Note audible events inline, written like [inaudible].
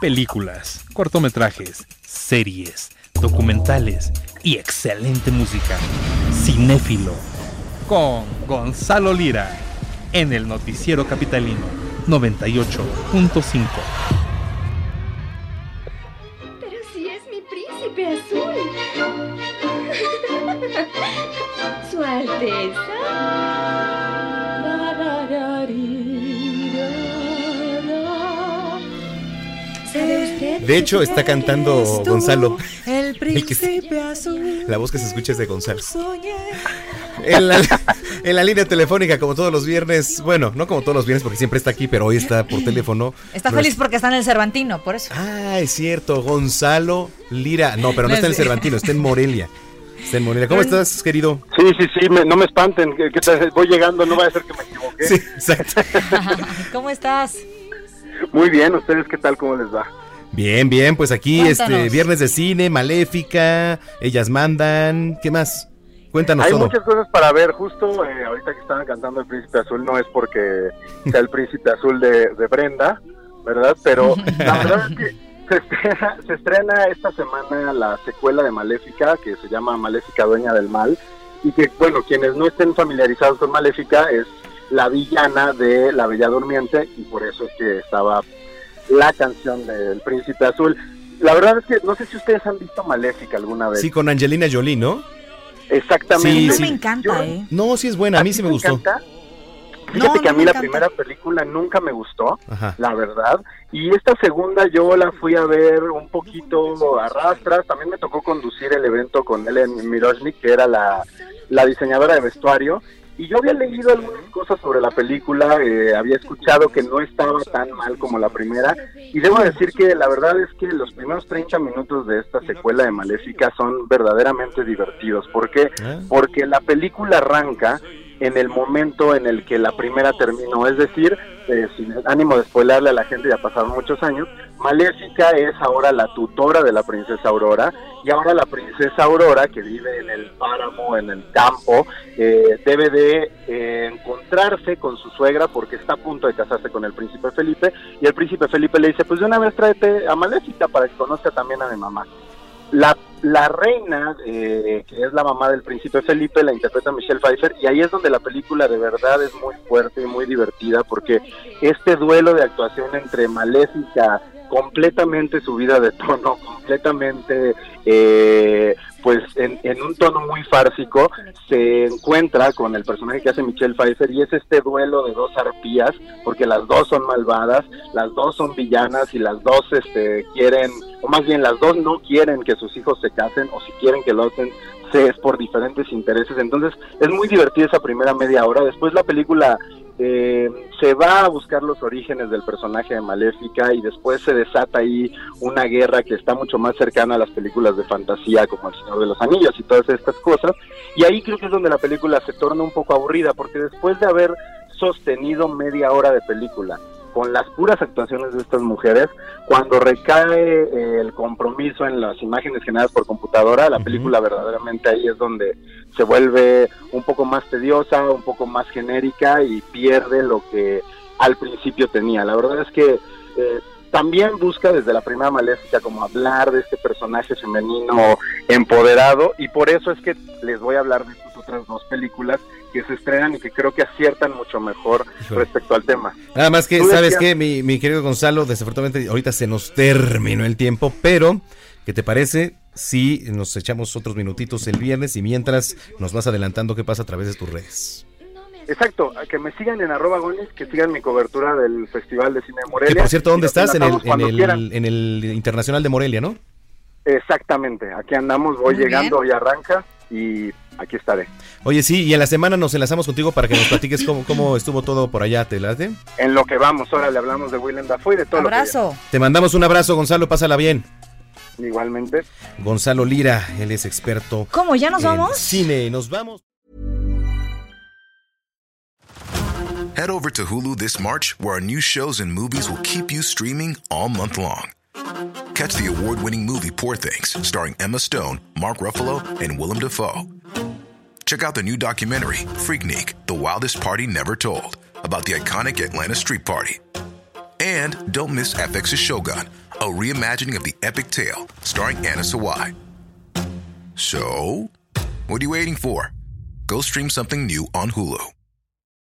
Películas, cortometrajes, series, documentales y excelente música. Cinéfilo. Con Gonzalo Lira. En el Noticiero Capitalino 98.5. Pero si es mi príncipe azul. [laughs] Su Alteza. De hecho, está cantando Gonzalo. El [laughs] príncipe azul. La voz que se escucha es de Gonzalo. En la, en la línea telefónica, como todos los viernes. Bueno, no como todos los viernes, porque siempre está aquí, pero hoy está por teléfono. Está feliz porque está en el Cervantino, por eso. Ah, es cierto, Gonzalo Lira. No, pero no está en el. Cervantino, está en Morelia. Está en Morelia. ¿Cómo estás, querido? Sí, sí, sí, me- no me espanten, que, voy llegando, no va a ser que me equivoqué. Sí, exacto. [laughs] ¿Cómo estás? Muy bien, ¿ustedes qué tal, cómo les va? Bien, bien, pues aquí Cuéntanos. este viernes de cine, Maléfica, ellas mandan, ¿qué más? Cuéntanos Hay todo. muchas cosas para ver, justo eh, ahorita que estaban cantando El Príncipe Azul, no es porque sea el Príncipe Azul de, de Brenda, ¿verdad? Pero la [laughs] verdad es que se estrena, se estrena esta semana la secuela de Maléfica, que se llama Maléfica Dueña del Mal, y que, bueno, quienes no estén familiarizados con Maléfica es la villana de La Bella Durmiente, y por eso es que estaba la canción del Príncipe Azul. La verdad es que no sé si ustedes han visto Maléfica alguna vez. Sí, con Angelina Jolie, ¿no? Exactamente. Sí, no sí. me encanta, Yo- ¿eh? No, sí es buena, a mí sí me te gustó. encanta? No, Fíjate que a mí me la encanta. primera película nunca me gustó, Ajá. la verdad. Y esta segunda yo la fui a ver un poquito a rastras. También me tocó conducir el evento con Ellen Miroshnik, que era la, la diseñadora de vestuario. Y yo había leído algunas cosas sobre la película, eh, había escuchado que no estaba tan mal como la primera. Y debo decir que la verdad es que los primeros 30 minutos de esta secuela de Maléfica son verdaderamente divertidos. ¿Por qué? Ah. porque la película arranca en el momento en el que la primera terminó, es decir, eh, sin ánimo de spoilerle a la gente, ya pasaron muchos años, Maléfica es ahora la tutora de la princesa Aurora y ahora la princesa Aurora, que vive en el páramo, en el campo, eh, debe de eh, encontrarse con su suegra porque está a punto de casarse con el príncipe Felipe y el príncipe Felipe le dice, pues de una vez tráete a Maléfica para que conozca también a mi mamá. La, la reina, eh, que es la mamá del príncipe Felipe, la interpreta Michelle Pfeiffer, y ahí es donde la película de verdad es muy fuerte y muy divertida, porque este duelo de actuación entre Maléfica, completamente subida de tono, completamente, eh, pues en, en un tono muy fársico, se encuentra con el personaje que hace Michelle Pfeiffer, y es este duelo de dos arpías, porque las dos son malvadas, las dos son villanas, y las dos este, quieren, o más bien las dos no quieren que sus hijos se casen, o si quieren que lo hacen, se es por diferentes intereses. Entonces, es muy divertida esa primera media hora. Después la película eh, se va a buscar los orígenes del personaje de Maléfica y después se desata ahí una guerra que está mucho más cercana a las películas de fantasía como El Señor de los Anillos y todas estas cosas. Y ahí creo que es donde la película se torna un poco aburrida porque después de haber sostenido media hora de película con las puras actuaciones de estas mujeres, cuando recae eh, el compromiso en las imágenes generadas por computadora, la película verdaderamente ahí es donde se vuelve un poco más tediosa, un poco más genérica y pierde lo que al principio tenía. La verdad es que eh, también busca desde la primera maléfica como hablar de este personaje femenino empoderado y por eso es que les voy a hablar de otros otras dos películas que se estrenan y que creo que aciertan mucho mejor respecto al tema. Nada más que, ¿sabes qué? Mi, mi querido Gonzalo, desafortunadamente ahorita se nos terminó el tiempo, pero ¿qué te parece si nos echamos otros minutitos el viernes y mientras nos vas adelantando qué pasa a través de tus redes? Exacto, a que me sigan en arroba gonis, que sigan mi cobertura del Festival de Cine de Morelia. Que por cierto, ¿dónde estás? En el, enlazamos en, cuando el, quieran. en el Internacional de Morelia, ¿no? Exactamente, aquí andamos, voy Muy llegando, bien. hoy arranca y aquí estaré. Oye, sí, y en la semana nos enlazamos contigo para que nos platiques cómo, cómo estuvo todo por allá, ¿te late? En lo que vamos, ahora le hablamos de Willem Dafoe y de todo Abrazo. Te mandamos un abrazo, Gonzalo, pásala bien. Lo que igualmente. Gonzalo Lira, él es experto ¿Cómo? ¿Ya nos en vamos? cine. Nos vamos. Head over to Hulu this March, where our new shows and movies will keep you streaming all month long. Catch the award winning movie Poor Things, starring Emma Stone, Mark Ruffalo, and Willem Dafoe. Check out the new documentary, Freaknik The Wildest Party Never Told, about the iconic Atlanta Street Party. And don't miss FX's Shogun, reimagining of the epic tale, starring Anna Sawai. So, what are you waiting for? Go stream something new on Hulu.